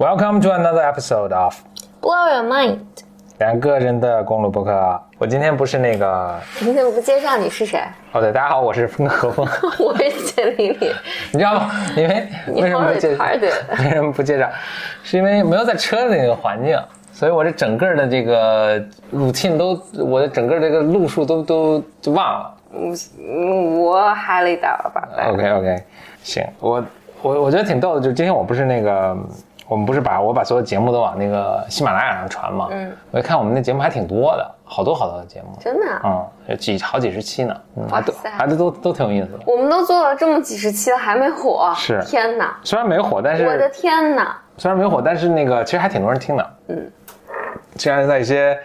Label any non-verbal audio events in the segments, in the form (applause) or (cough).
Welcome to another episode of Blow your mind。两个人的公路博客。我今天不是那个，你怎么不介绍你是谁？哦对，大家好，我是风何峰。(laughs) 我是简玲玲。你知道吗？因为为什么不介绍？(laughs) 为什么不介绍？是因为没有在车的那个环境，所以我这整个的这个 routine 都，我的整个这个路数都都就忘了。嗯，我嗨了一大吧。OK OK，行，我我我觉得挺逗的，就是今天我不是那个。我们不是把我把所有节目都往那个喜马拉雅上传吗？嗯，我一看我们那节目还挺多的，好多好多的节目，真的，啊嗯，几好几十期呢，哇塞，还都都都挺有意思的。我们都做了这么几十期了，还没火，是，天哪！虽然没火，但是我的天哪！虽然没火，但是那个其实还挺多人听的，嗯，竟然在一些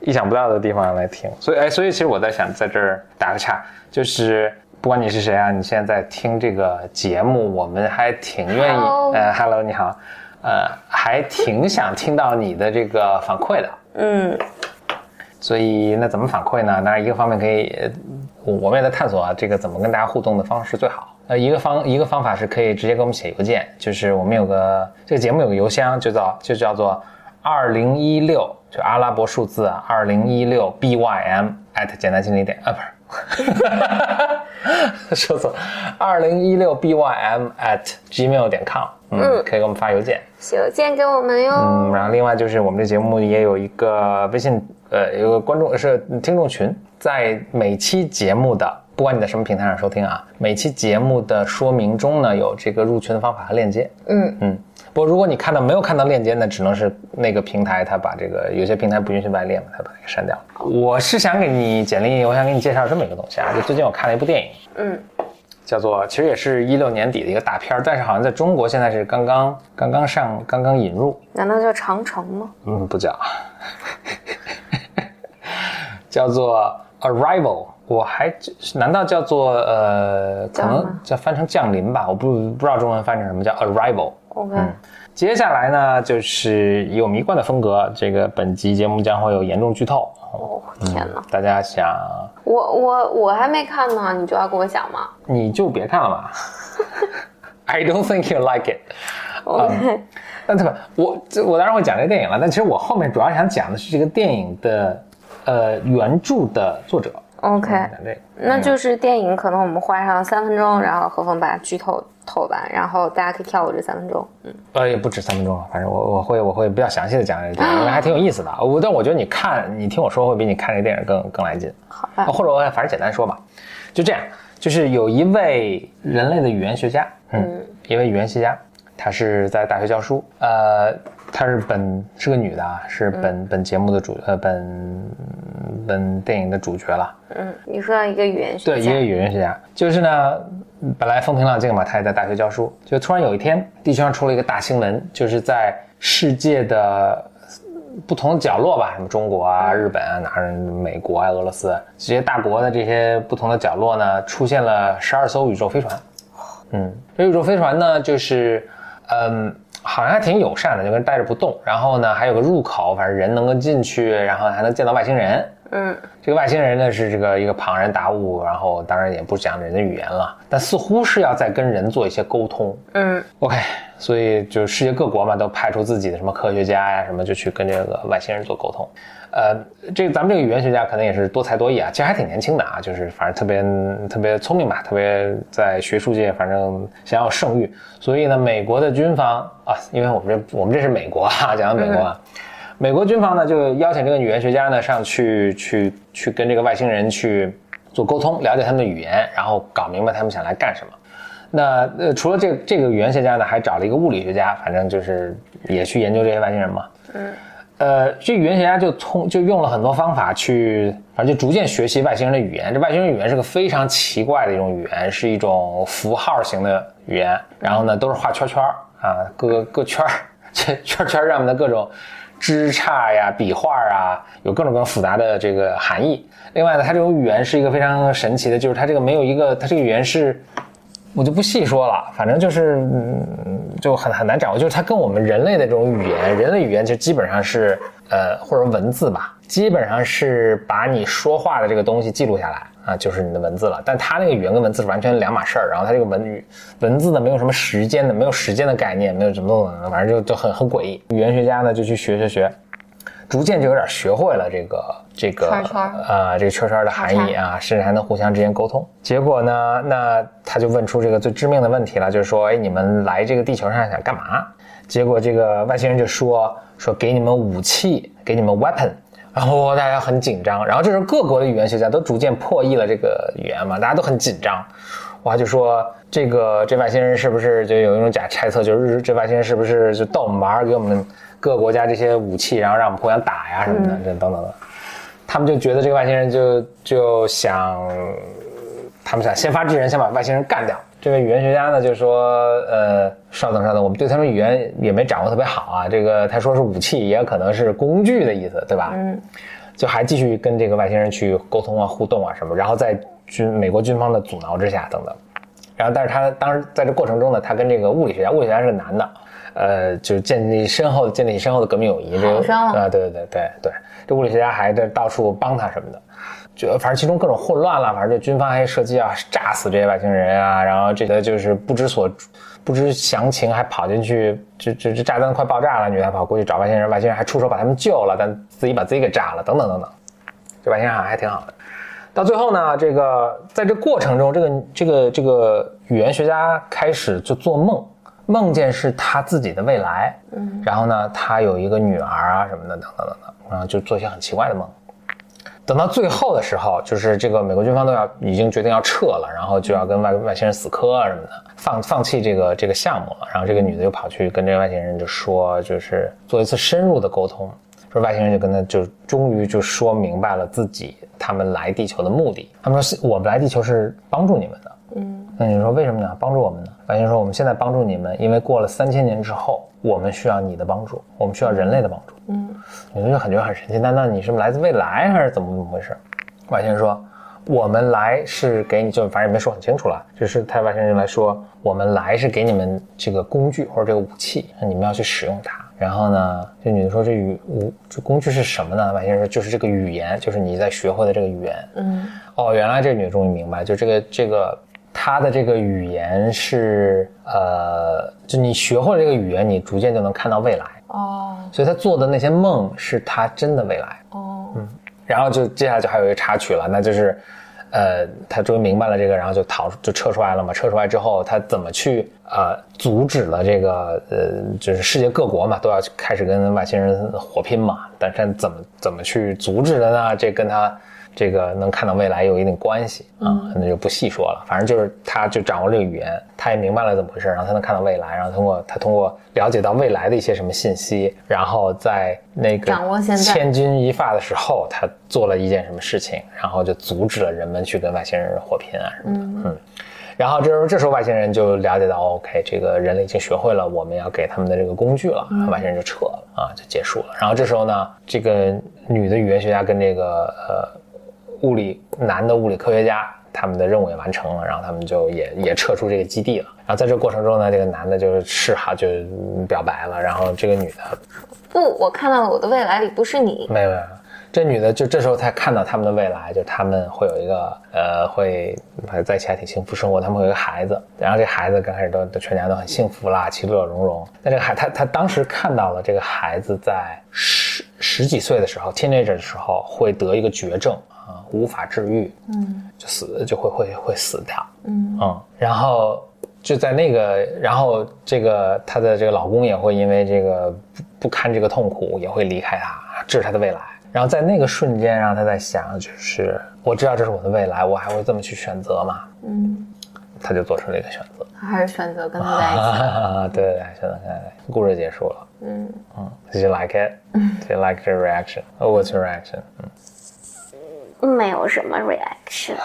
意想不到的地方来听，所以哎，所以其实我在想在这儿打个岔，就是不管你是谁啊，你现在在听这个节目，我们还挺愿意，呃，Hello，你好。呃，还挺想听到你的这个反馈的，嗯，所以那怎么反馈呢？当然，一个方面可以，我们也在探索啊，这个怎么跟大家互动的方式最好。呃，一个方一个方法是可以直接给我们写邮件，就是我们有个这个节目有个邮箱，就叫就叫做二零一六，就阿拉伯数字啊，二零一六 bym at 简单心理点啊，不是。(laughs) 说错，二零一六 bym at gmail 点 com，嗯，可以给我们发邮件，写邮件给我们哟。嗯，然后另外就是我们这节目也有一个微信，呃，有个观众是听众群，在每期节目的，不管你在什么平台上收听啊，每期节目的说明中呢有这个入群的方法和链接。嗯嗯。不过，如果你看到没有看到链接，那只能是那个平台它把这个有些平台不允许外链嘛，它把它给删掉了。我是想给你简历，我想给你介绍这么一个东西啊，就最近我看了一部电影，嗯，叫做其实也是一六年底的一个大片儿但是好像在中国现在是刚刚刚刚上，刚刚引入。难道叫长城吗？嗯，不叫，(laughs) 叫做 Arrival。我还难道叫做呃，可能叫翻成降临吧？我不不知道中文翻成什么叫 Arrival。OK，接下来呢，就是以我们一贯的风格，这个本集节目将会有严重剧透。哦，天哪！大家想，我我我还没看呢，你就要跟我讲吗？你就别看了嘛。(laughs) I don't think you like it。OK，那对吧，我这我当然会讲这个电影了，但其实我后面主要想讲的是这个电影的呃原著的作者。OK，那就是电影可能我们花上三分钟，然后何峰把剧透。透完，然后大家可以跳过这三分钟。嗯，呃，也不止三分钟了，反正我我会我会比较详细的讲这个电影，(laughs) 因为还挺有意思的。我但我觉得你看，你听我说会比你看这个电影更更来劲。(laughs) 好吧，或者我反正简单说吧，就这样，就是有一位人类的语言学家，嗯，一位语言学家，他是在大学教书，呃，他是本是个女的啊，是本本节目的主呃本本电影的主角了。嗯，你说到一个语言学家，对，一个语言学家，就是呢。本来风平浪静嘛，他也在大学教书，就突然有一天，地球上出了一个大新闻，就是在世界的不同的角落吧，什么中国啊、日本啊、哪儿、美国啊、俄罗斯这些大国的这些不同的角落呢，出现了十二艘宇宙飞船。嗯，这宇宙飞船呢，就是嗯，好像还挺友善的，就跟待着不动。然后呢，还有个入口，反正人能够进去，然后还能见到外星人。嗯，这个外星人呢是这个一个庞然大物，然后当然也不讲人的语言了，但似乎是要在跟人做一些沟通。嗯，OK，所以就世界各国嘛都派出自己的什么科学家呀什么，就去跟这个外星人做沟通。呃，这个咱们这个语言学家可能也是多才多艺啊，其实还挺年轻的啊，就是反正特别特别聪明吧，特别在学术界反正想要盛誉。所以呢，美国的军方啊，因为我们这我们这是美国啊，讲到美国啊。美国军方呢，就邀请这个语言学家呢上去去去跟这个外星人去做沟通，了解他们的语言，然后搞明白他们想来干什么。那呃，除了这这个语言学家呢，还找了一个物理学家，反正就是也去研究这些外星人嘛。嗯。呃，这语言学家就通就用了很多方法去，反正就逐渐学习外星人的语言。这外星人语言是个非常奇怪的一种语言，是一种符号型的语言。然后呢，都是画圈圈啊，各个各圈儿，(laughs) 圈圈上面的各种。枝杈呀，笔画啊，有各种各样复杂的这个含义。另外呢，它这种语言是一个非常神奇的，就是它这个没有一个，它这个语言是，我就不细说了，反正就是嗯，就很很难掌握。就是它跟我们人类的这种语言，人类语言就基本上是呃或者文字吧，基本上是把你说话的这个东西记录下来啊，就是你的文字了。但他那个语言跟文字是完全两码事儿。然后他这个文语文字呢，没有什么时间的，没有时间的概念，没有什么的，反正就就很很诡异。语言学家呢就去学学学，逐渐就有点学会了这个这个啊、这个圈圈的含义啊，甚至还能互相之间沟通。结果呢，那他就问出这个最致命的问题了，就是说，哎，你们来这个地球上想干嘛？结果这个外星人就说说给你们武器，给你们 weapon。然后大家很紧张，然后这时候各国的语言学家都逐渐破译了这个语言嘛，大家都很紧张。哇，就说这个这外星人是不是就有一种假猜测，就是这外星人是不是就逗我们玩儿，给我们各个国家这些武器，然后让我们互相打呀什么的，这等等的。他们就觉得这个外星人就就想，他们想先发制人，先把外星人干掉。这位语言学家呢就说，呃，稍等稍等，我们对他们语言也没掌握特别好啊。这个他说是武器，也有可能是工具的意思，对吧？嗯，就还继续跟这个外星人去沟通啊、互动啊什么，然后在军美国军方的阻挠之下等等。然后，但是他当时在这过程中呢，他跟这个物理学家，物理学家是个男的，呃，就是建立深厚建立起深厚的革命友谊。这个好伤啊啊，对对对对对，这物理学家还在到处帮他什么的。就反正其中各种混乱了，反正就军方还设计啊炸死这些外星人啊，然后这个就是不知所不知详情，还跑进去，这这这炸弹快爆炸了，女的跑过去找外星人，外星人还出手把他们救了，但自己把自己给炸了，等等等等。这外星人好像还挺好的。到最后呢，这个在这过程中，这个这个这个语言学家开始就做梦，梦见是他自己的未来，嗯，然后呢，他有一个女儿啊什么的，等等等等，然后就做一些很奇怪的梦。等到最后的时候，就是这个美国军方都要已经决定要撤了，然后就要跟外外星人死磕啊什么的，放放弃这个这个项目了。然后这个女的就跑去跟这个外星人就说，就是做一次深入的沟通。说外星人就跟他就终于就说明白了自己他们来地球的目的。他们说我们来地球是帮助你们的。嗯，那你说为什么你要？帮助我们呢？外星人说我们现在帮助你们，因为过了三千年之后，我们需要你的帮助，我们需要人类的帮助。嗯，你说就感觉得很神奇。难道你是来自未来还是怎么怎么回事？外星人说我们来是给你，就反正也没说很清楚了，就是他外星人来说我们来是给你们这个工具或者这个武器，你们要去使用它。然后呢，这女的说这语武这工具是什么呢？外星人说就是这个语言，就是你在学会的这个语言。嗯，哦，原来这女的终于明白，就这个这个她的这个语言是呃，就你学会了这个语言，你逐渐就能看到未来。哦所以他做的那些梦是他真的未来。哦，嗯然后就接下来就还有一个插曲了，那就是，呃，他终于明白了这个，然后就逃就撤出来了嘛。撤出来之后，他怎么去呃阻止了这个呃，就是世界各国嘛都要开始跟外星人火拼嘛。但是怎么怎么去阻止的呢？这跟他这个能看到未来有一定关系啊，那就不细说了。反正就是他就掌握这个语言，他也明白了怎么回事，然后他能看到未来，然后通过他通过了解到未来的一些什么信息，然后在那个掌握千钧一发的时候，他做了一件什么事情，然后就阻止了人们去跟外星人火拼啊什么的。嗯然后这时候这时候外星人就了解到，OK，这个人类已经学会了我们要给他们的这个工具了，外星人就撤了啊，就结束了。然后这时候呢，这个女的语言学家跟这个呃物理男的物理科学家。他们的任务也完成了，然后他们就也也撤出这个基地了。然后在这个过程中呢，这个男的就是示好，就表白了。然后这个女的不，我看到了我的未来里不是你。没有没有，这女的就这时候才看到他们的未来，就他们会有一个呃，会在一起还挺幸福生活，他们会有一个孩子，然后这孩子刚开始都都全家都很幸福啦，其乐融融。但这个孩他他当时看到了这个孩子在十十几岁的时候，teenager 的时候会得一个绝症啊，无法治愈，嗯就死就会会会死掉，嗯嗯，然后就在那个，然后这个她的这个老公也会因为这个不不堪这个痛苦，也会离开她，这是她的未来。然后在那个瞬间，让她在想，就是我知道这是我的未来，我还会这么去选择吗？嗯，她就做出了一个选择。他还是选择跟他在一起。啊，对对对，选择跟他在一起，故事结束了。嗯，嗯，Did you like it? Did you like the reaction? Oh, what's your reaction? 嗯。没有什么 reaction。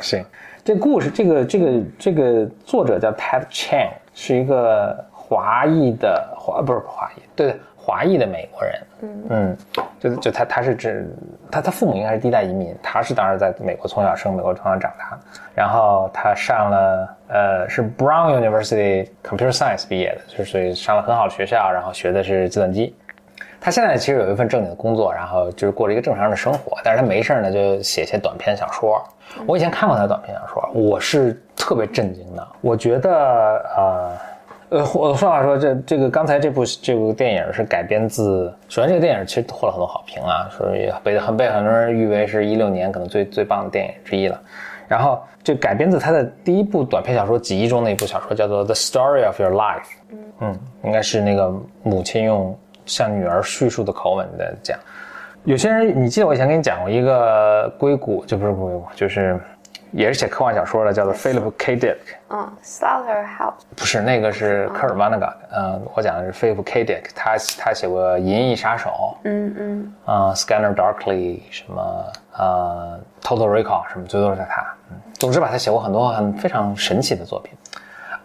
行，这故事这个这个这个作者叫 Ted Chiang，是一个华裔的华不是华裔，对对，华裔的美国人。嗯嗯，就就他他是指他他父母应该是第一代移民，他是当时在美国从小生美国从小长大，然后他上了呃是 Brown University Computer Science 毕业的，就是所以上了很好的学校，然后学的是计算机。他现在其实有一份正经的工作，然后就是过着一个正常人的生活，但是他没事儿呢就写些短篇小说。我以前看过他的短篇小说，我是特别震惊的。我觉得呃。呃，我说话说，这这个刚才这部这部电影是改编自，首先这个电影其实获了很多好评啊，说也被很被很多人誉为是一六年可能最最棒的电影之一了。然后这改编自他的第一部短篇小说集中的一部小说，叫做《The Story of Your Life》。嗯，应该是那个母亲用向女儿叙述的口吻的讲。有些人，你记得我以前跟你讲过一个硅谷，就不是硅谷，就是。也是写科幻小说的，叫做 Philip K. Dick。嗯，Slaughter House。不是，那个是科尔·瓦纳嘎。嗯，我讲的是 Philip K. Dick，他他写过《银翼杀手》。嗯嗯。啊，Scanner Darkly，什么呃，Total Recall，什么，最多是他。嗯，总之吧，他写过很多很非常神奇的作品。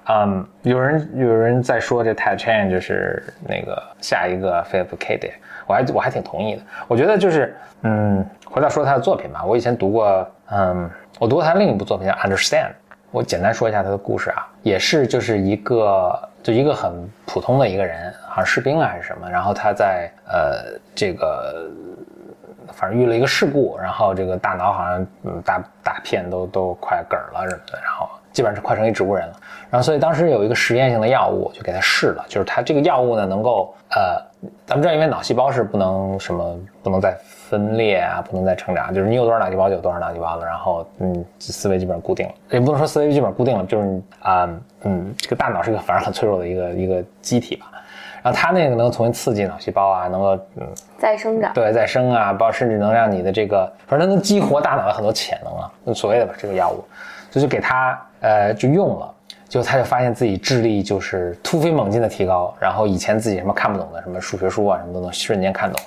嗯，有人有人在说这 Ted Chiang 就是那个下一个 Philip K. Dick，我还我还挺同意的。我觉得就是嗯，回到说他的作品吧，我以前读过嗯。我读过他另一部作品叫《Understand》，我简单说一下他的故事啊，也是就是一个就一个很普通的一个人，好像士兵啊还是什么，然后他在呃这个反正遇了一个事故，然后这个大脑好像嗯大大片都都快嗝了什么的，然后基本上是快成一植物人了，然后所以当时有一个实验性的药物就给他试了，就是他这个药物呢能够呃咱们知道因为脑细胞是不能什么不能再。分裂啊，不能再成长，就是你有多少脑细胞就有多少脑细胞了，然后嗯，思维基本上固定了，也不能说思维基本上固定了，就是啊嗯，这个大脑是个反而很脆弱的一个一个机体吧，然后它那个能重新刺激脑细胞啊，能够嗯再生长，对再生啊，包括甚至能让你的这个，反正能激活大脑的很多潜能啊，所谓的吧这个药物，所以就给他呃就用了，结果他就发现自己智力就是突飞猛进的提高，然后以前自己什么看不懂的什么数学书啊什么都能瞬间看懂。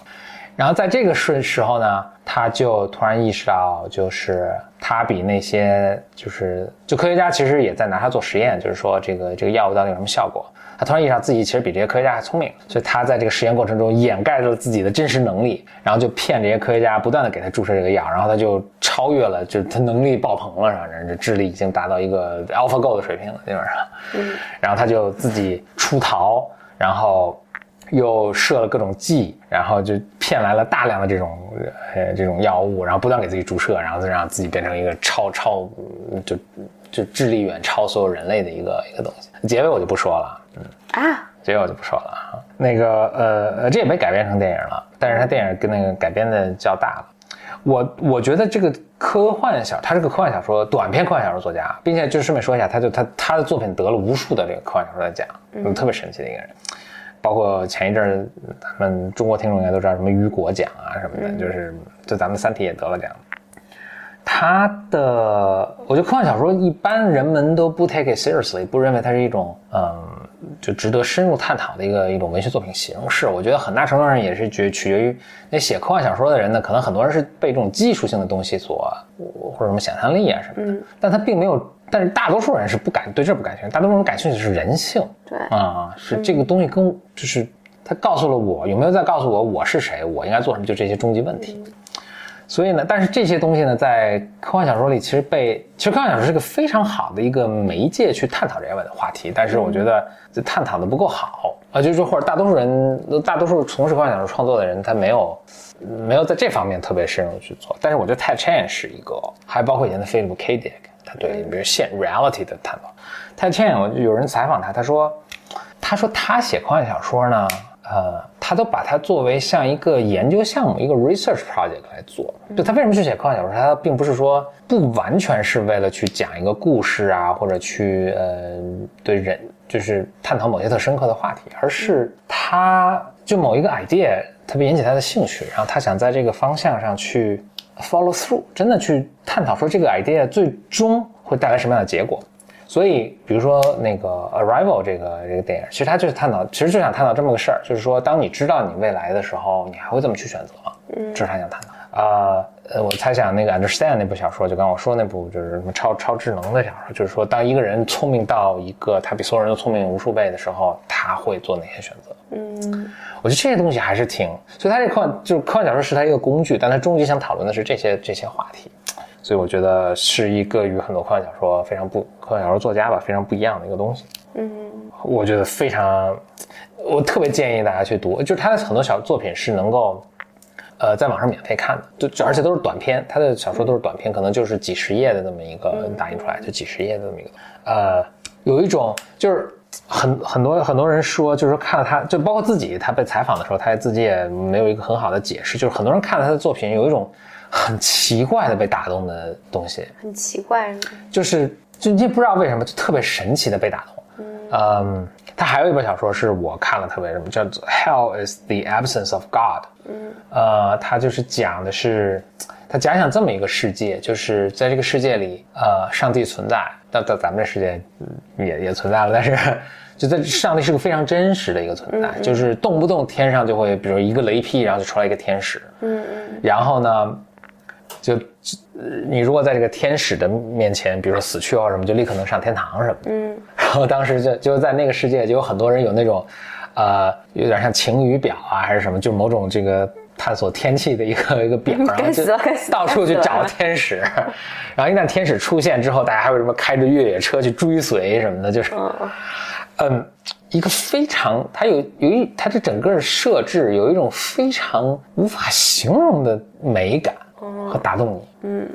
然后在这个瞬时候呢，他就突然意识到，就是他比那些就是就科学家其实也在拿他做实验，就是说这个这个药物到底有什么效果。他突然意识到自己其实比这些科学家还聪明，所以他在这个实验过程中掩盖了自己的真实能力，然后就骗这些科学家不断的给他注射这个药，然后他就超越了，就他能力爆棚了，反正这智力已经达到一个 AlphaGo 的水平了，基本上。然后他就自己出逃，然后。又设了各种计，然后就骗来了大量的这种呃这种药物，然后不断给自己注射，然后再让自己变成一个超超就就智力远超所有人类的一个一个东西。结尾我就不说了，嗯啊，结尾我就不说了啊。那个呃呃，这也被改编成电影了，但是它电影跟那个改编的较大了。我我觉得这个科幻小，他是个科幻小说短篇科幻小说作家，并且就顺便说一下，他就他他的作品得了无数的这个科幻小说的奖，嗯，特别神奇的一个人。包括前一阵儿，咱们中国听众应该都知道什么雨果奖啊什么的，就是就咱们《三体》也得了奖。他的，我觉得科幻小说一般人们都不 take it seriously，不认为它是一种嗯，就值得深入探讨的一个一种文学作品形式。我觉得很大程度上也是决取决于那写科幻小说的人呢，可能很多人是被这种技术性的东西所或者什么想象力啊什么的，但他并没有。但是大多数人是不感对这不感兴趣，大多数人感兴趣的是人性。对啊，是这个东西跟就是他告诉了我有没有在告诉我我是谁，我应该做什么，就这些终极问题。所以呢，但是这些东西呢，在科幻小说里其实被其实科幻小说是个非常好的一个媒介去探讨这些问话题，但是我觉得这探讨的不够好啊，就是说或者大多数人大多数从事科幻小说创作的人他没有没有在这方面特别深入去做，但是我觉得泰 Chan 是一个，还包括以前的 Philip K. Dick。对，比如现 reality 的探讨。泰茜，我有人采访他，他说，他说他写科幻小说呢，呃，他都把它作为像一个研究项目，一个 research project 来做。就他为什么去写科幻小说？他并不是说不完全是为了去讲一个故事啊，或者去呃对人就是探讨某些特深刻的话题，而是他就某一个 idea 特别引起他的兴趣，然后他想在这个方向上去。Follow through，真的去探讨说这个 idea 最终会带来什么样的结果。所以，比如说那个 Arrival 这个这个电影，其实它就是探讨，其实就想探讨这么个事儿，就是说，当你知道你未来的时候，你还会这么去选择吗？嗯，这是他想探讨。啊，呃，我猜想那个 Understand 那部小说，就刚我说那部就是什么超超智能的小说，就是说，当一个人聪明到一个他比所有人都聪明无数倍的时候，他会做哪些选择？嗯。我觉得这些东西还是挺，所以他这科幻就是科幻小说是他一个工具，但他终极想讨论的是这些这些话题，所以我觉得是一个与很多科幻小说非常不科幻小说作家吧非常不一样的一个东西。嗯，我觉得非常，我特别建议大家去读，就是他的很多小作品是能够，呃，在网上免费看的，就就而且都是短篇，他的小说都是短篇，可能就是几十页的这么一个打印出来，就几十页的这么一个，呃，有一种就是很很多很多人说，就是说看了他，就包括自己，他被采访的时候，他自己也没有一个很好的解释，就是很多人看了他的作品，有一种很奇怪的被打动的东西，很奇怪，就是就你也不知道为什么，就特别神奇的被打动。嗯，他还有一本小说是我看了特别什么，叫做《Hell is the Absence of God》。嗯，呃，他就是讲的是，他假想这么一个世界，就是在这个世界里，呃，上帝存在，到到咱们这世界嗯也也存在了，但是就在上帝是个非常真实的一个存在，就是动不动天上就会，比如一个雷劈，然后就出来一个天使。嗯嗯然后呢，就呃你如果在这个天使的面前，比如说死去或什么，就立刻能上天堂什么的。嗯 (laughs) 然后当时就就在那个世界，就有很多人有那种，呃，有点像晴雨表啊，还是什么，就某种这个探索天气的一个一个表，(laughs) 然后就到处去找天使。(laughs) 然后一旦天使出现之后，大家还会什么开着越野车去追随什么的，就是，嗯嗯，一个非常，它有有一它的整个设置有一种非常无法形容的美感和打动你，嗯。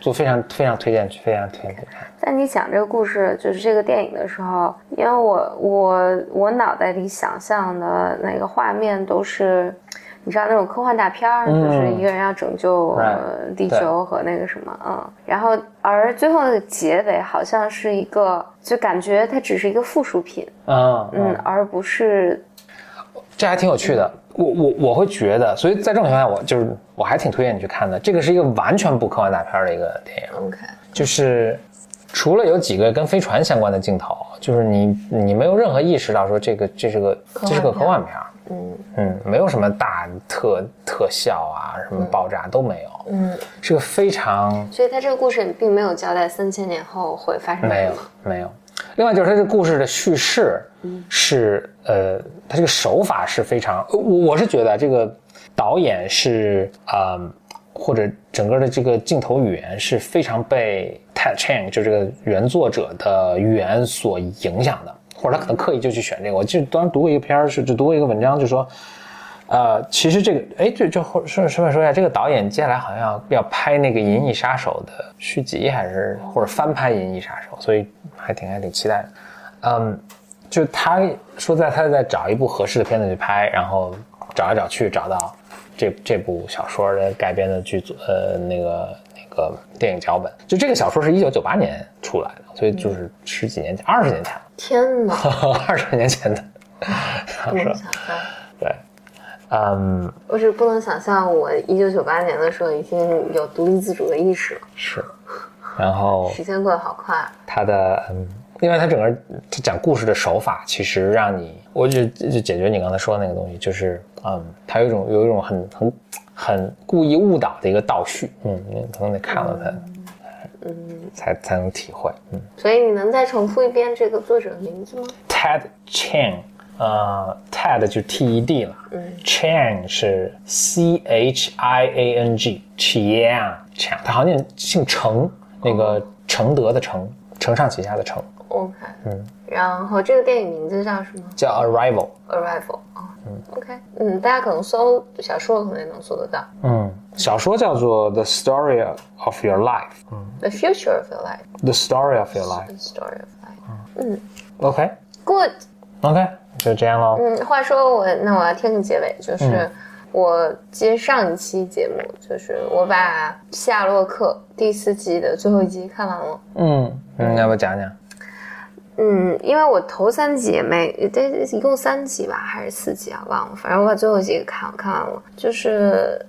就非常非常推荐去，非常推荐去看。在你讲这个故事，就是这个电影的时候，因为我我我脑袋里想象的那个画面都是，你知道那种科幻大片就是一个人要拯救、呃地球和那个什么，嗯，然后而最后那个结尾好像是一个，就感觉它只是一个附属品，嗯嗯，而不是这还挺有趣的。我我我会觉得，所以在这种情况下，我就是我还挺推荐你去看的。这个是一个完全不科幻大片的一个电影，OK，就是除了有几个跟飞船相关的镜头，就是你你没有任何意识到说这个这是个这是个科幻片，嗯嗯，没有什么大特特效啊，什么爆炸都没有，嗯，是个非常所以他这个故事并没有交代三千年后会发生没有什么，没有。另外就是它这个故事的叙事是、呃，它这个手法是非常，我我是觉得这个导演是呃，或者整个的这个镜头语言是非常被 Ted Chang 就这个原作者的语言所影响的，或者他可能刻意就去选这个。我记得当时读过一个片儿，是就读过一个文章，就说。呃，其实这个，哎，就就顺顺顺便说一下，这个导演接下来好像要要拍那个《银翼杀手》的续集，还是或者翻拍《银翼杀手》，所以还挺还挺期待的。嗯，就他说在他在找一部合适的片子去拍，然后找来找去找到这这部小说的改编的剧组，呃，那个那个电影脚本。就这个小说是一九九八年出来的，所以就是十几年前，二十年前了，天哪，(laughs) 二十年前的小说嗯，我是不能想象，我一九九八年的时候已经有独立自主的意识了，是。然后时间过得好快。他的嗯，另外他整个他讲故事的手法，其实让你，我就就解决你刚才说的那个东西，就是嗯，他有一种有一种很很很故意误导的一个倒叙，嗯，你可能得看了他，嗯，才才能体会，嗯所以你能再重复一遍这个作者的名字吗？，Ted Chiang，呃，Ted 就是 T E D 了，嗯，Chiang 是 C H I A N G，Chiang Chiang，他好像念姓程，那个承德的承，承上启下的承，，OK，嗯，然后这个电影名字叫什么叫 Arrival。？Arrival 啊、o k 嗯，大家可能搜小说可能也能搜得到。嗯，小说叫做《The Story of Your Life》。嗯 The future of your life,，The Story of Your Life the。story of life. 嗯 OK，Good。OK，就这样喽。嗯，话说我那我要听个结尾，就是我接上一期节目，就是我把《夏洛克》第四季的最后一集看完了。嗯嗯，要不讲讲？嗯，因为我头三集也没，这一共三集吧，还是四集啊？忘了，反正我把最后几个看看完了，就是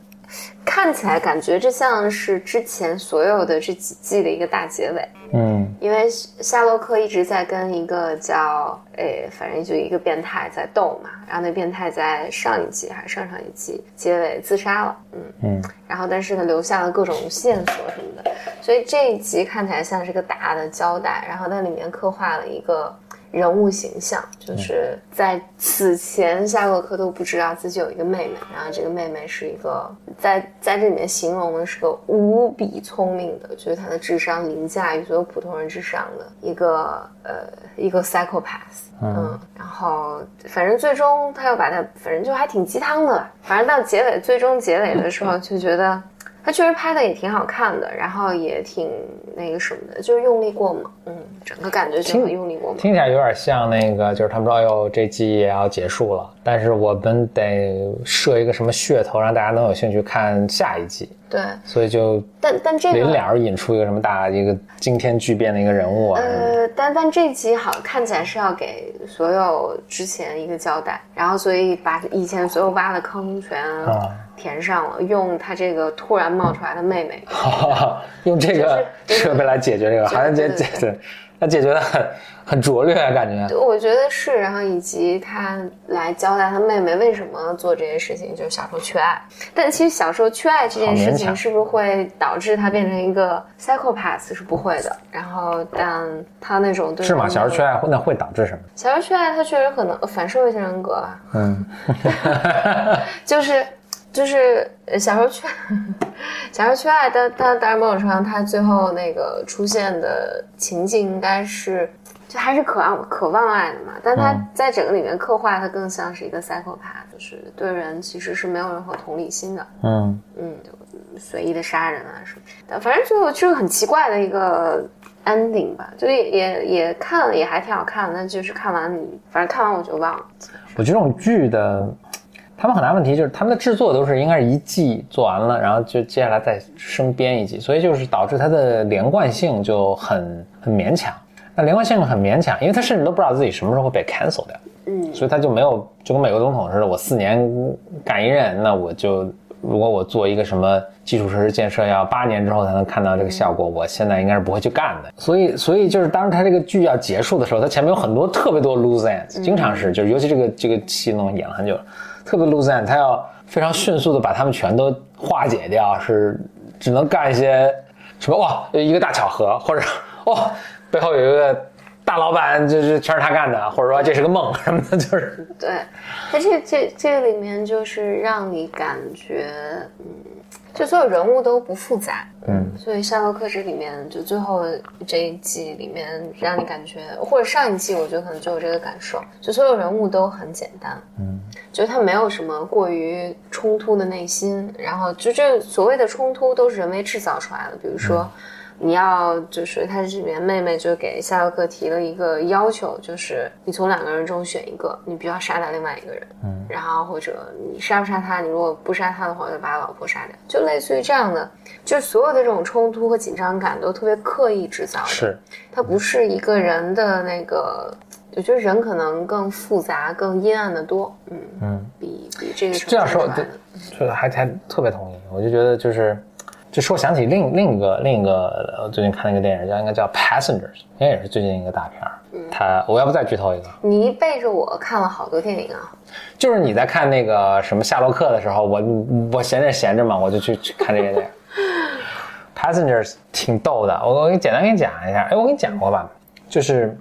看起来感觉这像是之前所有的这几季的一个大结尾。嗯。因为夏洛克一直在跟一个叫诶，反正就一个变态在斗嘛，然后那变态在上一季还是上上一季结尾自杀了，嗯，嗯。然后但是呢留下了各种线索什么的，所以这一集看起来像是个大的交代，然后那里面刻画了一个人物形象，就是在此前夏洛克都不知道自己有一个妹妹，然后这个妹妹是一个在在这里面形容的是个无比聪明的，就是她的智商凌驾于所有普通人之上的一个呃一个 psychopath，嗯，然后反正最终他又把她，反正就还挺鸡汤的吧，反正到结尾最终结尾的时候就觉得。他确实拍的也挺好看的，然后也挺那个什么的，就是用力过猛，嗯，整个感觉就很用力过猛。听起来有点像那个，就是他们说，哎呦，这季也要结束了，但是我们得设一个什么噱头，让大家能有兴趣看下一季。对，所以就但但这个临了引出一个什么大一个惊天巨变的一个人物啊。呃，但但这集好看起来是要给所有之前一个交代，然后所以把以前所有挖的坑全填上了，用他这个突然冒出来的妹妹，(laughs) 用这个设备来解决这个，好像解解对。他解决的很很拙劣啊，感觉。我觉得是，然后以及他来交代他妹妹为什么做这些事情，就是小时候缺爱。但其实小时候缺爱这件事情，是不是会导致他变成一个 psychopath？是不会的。然后，但他那种对是吗？小时候缺爱那会导致什么？小时候缺爱，他确实可能反社会性人格吧。嗯，(laughs) 就是。就是小时候缺，小时候缺爱，(laughs) 但但当然某种程度上，他最后那个出现的情境应该是，就还是渴望渴望爱的嘛。但他在整个里面刻画，他更像是一个 psychopath，就是对人其实是没有任何同理心的。嗯嗯，就随意的杀人啊什么的。反正就就是很奇怪的一个 ending 吧。就也也也看了，也还挺好看的。但就是看完你，反正看完我就忘了。我觉得这种剧的。他们很大问题就是他们的制作都是应该是一季做完了，然后就接下来再生编一季，所以就是导致它的连贯性就很很勉强。那连贯性很勉强，因为他甚至都不知道自己什么时候会被 cancel 掉，嗯，所以他就没有就跟美国总统似的，我四年干一任，那我就如果我做一个什么基础设施建设要八年之后才能看到这个效果，我现在应该是不会去干的。所以所以就是当他这个剧要结束的时候，他前面有很多特别多 lose ends 经常是就是尤其这个这个戏弄演了很久了。特别 lose end，他要非常迅速的把他们全都化解掉，是只能干一些什么哇，一个大巧合，或者哇，背后有一个大老板，就是全是他干的，或者说这是个梦什么的，就是。对，他这这这里面就是让你感觉，嗯。就所有人物都不复杂，嗯，所以《夏洛克》这里面就最后这一季里面，让你感觉，或者上一季我觉得可能就有这个感受，就所有人物都很简单，嗯，就他没有什么过于冲突的内心，然后就这所谓的冲突都是人为制造出来的，比如说。你要就是他这里面妹妹就给夏洛克提了一个要求，就是你从两个人中选一个，你必须要杀掉另外一个人，嗯，然后或者你杀不杀他，你如果不杀他的话，就把老婆杀掉，就类似于这样的，就是所有的这种冲突和紧张感都特别刻意制造的，是，它不是一个人的那个，我觉得人可能更复杂、更阴暗的多，嗯嗯，比比这个这样说，对，还还特别同意，我就觉得就是。就说想起另另一个另一个，最近看了一个电影，叫应该叫《Passengers》，应该也是最近一个大片儿。他我要不再剧透一个？你背着我看了好多电影啊！就是你在看那个什么夏洛克的时候，我我闲着闲着嘛，我就去去看这个电影。《Passengers》挺逗的，我我给你简单给你讲一下。哎，我给你讲过吧？就是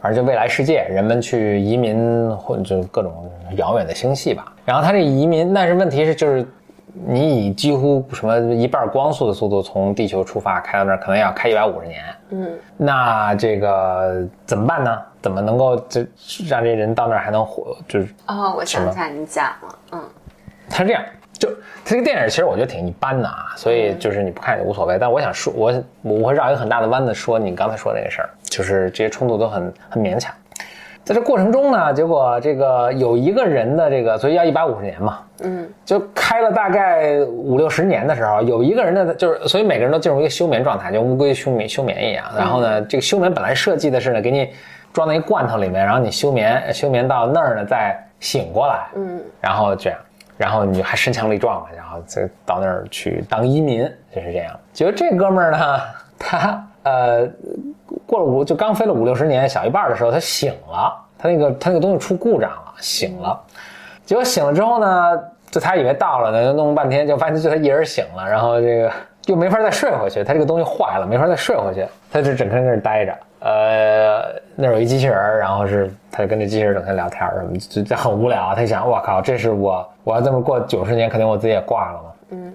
反正就未来世界，人们去移民或者就各种遥远的星系吧。然后他这移民，但是问题是就是。你以几乎什么一半光速的速度从地球出发开到那儿，可能要开一百五十年。嗯，那这个怎么办呢？怎么能够就让这人到那儿还能活？就是哦，我想起来你讲了，嗯，他这样，就这个电影其实我觉得挺一般的啊，所以就是你不看也无所谓。但我想说，我我会绕一个很大的弯子说你刚才说那个事儿，就是这些冲突都很很勉强。在这过程中呢，结果这个有一个人的这个，所以要一百五十年嘛，嗯，就开了大概五六十年的时候，有一个人的，就是所以每个人都进入一个休眠状态，就乌龟休眠休眠一样。然后呢，这个休眠本来设计的是呢，给你装在一罐头里面，然后你休眠休眠到那儿呢再醒过来，嗯，然后这样，然后你还身强力壮嘛，然后再到那儿去当移民，就是这样。结果这哥们儿呢，他呃。过了五就刚飞了五六十年，小一半的时候他醒了，他那个他那个东西出故障了，醒了。结果醒了之后呢，就他以为到了呢，就弄半天，就发现就他一人醒了，然后这个又没法再睡回去，他这个东西坏了，没法再睡回去，他就整天在那待着。呃，那有一机器人，然后是他就跟这机器人整天聊天什么，就就很无聊。他想，我靠，这是我我要这么过九十年，肯定我自己也挂了嘛。嗯，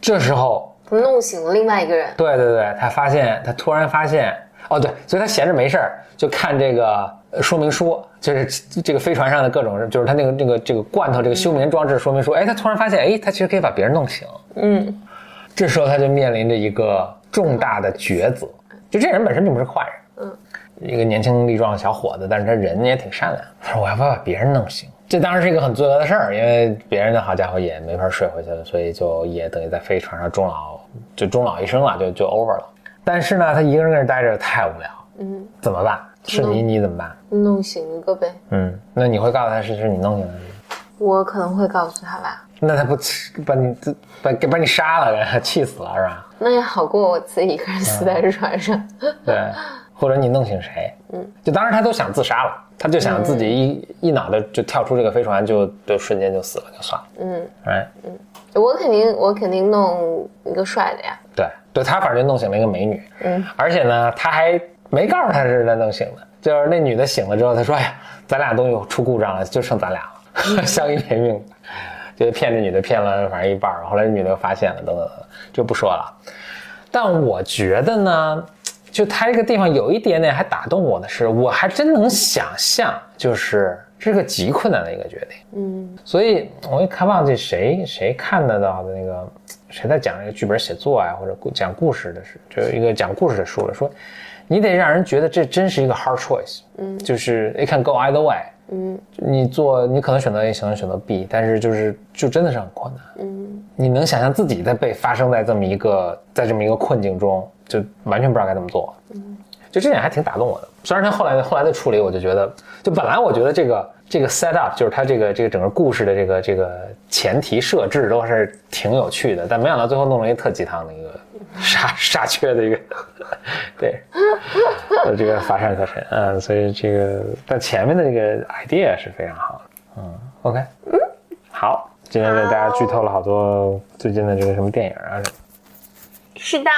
这时候他弄醒了另外一个人，对对对，他发现他突然发现，哦对，所以他闲着没事儿就看这个呃说明书，就是这个飞船上的各种，就是他那个那个这个罐头这个休眠装置说明书，哎，他突然发现，哎，他其实可以把别人弄醒。嗯，这时候他就面临着一个重大的抉择，就这人本身并不是坏人，嗯，一个年轻力壮的小伙子，但是他人也挺善良。他说我要不要把别人弄醒？这当然是一个很罪恶的事儿，因为别人的好家伙也没法睡回去了，所以就也等于在飞船上终老，就终老一生了，就就 over 了。但是呢，他一个人在这待着太无聊，嗯，怎么办？是你你怎么办？弄醒一个呗。嗯，那你会告诉他是是你弄醒的吗？我可能会告诉他吧，那他不把你把把你杀了，(laughs) 气死了是吧？那也好过我自己一个人死在船上。(laughs) 对，或者你弄醒谁？嗯，就当时他都想自杀了，他就想自己一、一脑袋就跳出这个飞船就，就瞬间就死了，就算了。嗯，哎，嗯我肯定我肯定弄一个帅的呀。对，对他反正就弄醒了一个美女，嗯，而且呢，他还没告诉他是他弄醒的，就是那女的醒了之后，他说：“哎呀，咱俩东西出故障了，就剩咱俩了，(laughs) 相依为命。”就骗这女的骗了反正一半，后来这女的发现了，等等等等，就不说了。但我觉得呢，就他这个地方有一点点还打动我的是，我还真能想象，就是这是个极困难的一个决定。嗯。所以我一看忘记谁谁看得到的那个谁在讲这个剧本写作啊，或者故讲故事的是，就有一个讲故事的书了，说你得让人觉得这真是一个 hard choice，嗯，就是 it can go either way，嗯。你做你可能选择 A，可能选择 B，但是就是就真的是很困难。嗯。你能想象自己在被发生在这么一个在这么一个困境中，就完全不知道该怎么做。嗯。就这点还挺打动我的。虽然他后来后来的处理，我就觉得，就本来我觉得这个这个 set up 就是他这个这个整个故事的这个这个前提设置都是挺有趣的，但没想到最后弄了一个特鸡汤的一个傻傻缺的一个，(laughs) 对，呃这个乏善可陈，嗯，所以这个但前面的这个 idea 是非常好的，嗯，OK，嗯，好，今天为大家剧透了好多最近的这个什么电影啊什么，是的。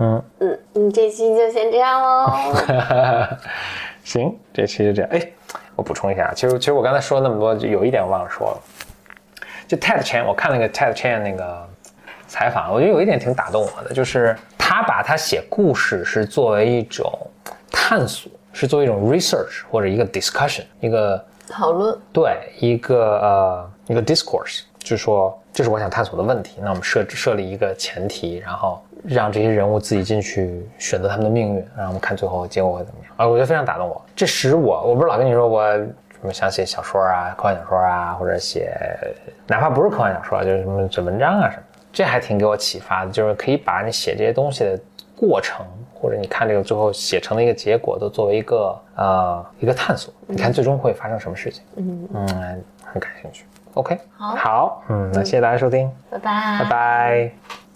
嗯。嗯嗯，这期就先这样喽。(laughs) 行，这期就这样。哎，我补充一下，其实其实我刚才说了那么多，就有一点我忘了说了。就 TED Chan，我看那个 TED Chan 那个采访，我觉得有一点挺打动我的，就是他把他写故事是作为一种探索，是作为一种 research 或者一个 discussion，一个讨论。对一个呃一个 discourse，就是说这是我想探索的问题。那我们设置设立一个前提，然后让这些人物自己进去选择他们的命运，然后我们看最后结果会怎么样。啊，我觉得非常打动我。这使我，我不是老跟你说我什么想写小说啊、科幻小说啊，或者写哪怕不是科幻小说，就是什么写文章啊什么，这还挺给我启发的。就是可以把你写这些东西的过程，或者你看这个最后写成的一个结果，都作为一个呃一个探索。你看最终会发生什么事情？嗯，嗯，很感兴趣。OK，好好，嗯，那谢谢大家收听，拜拜。拜拜。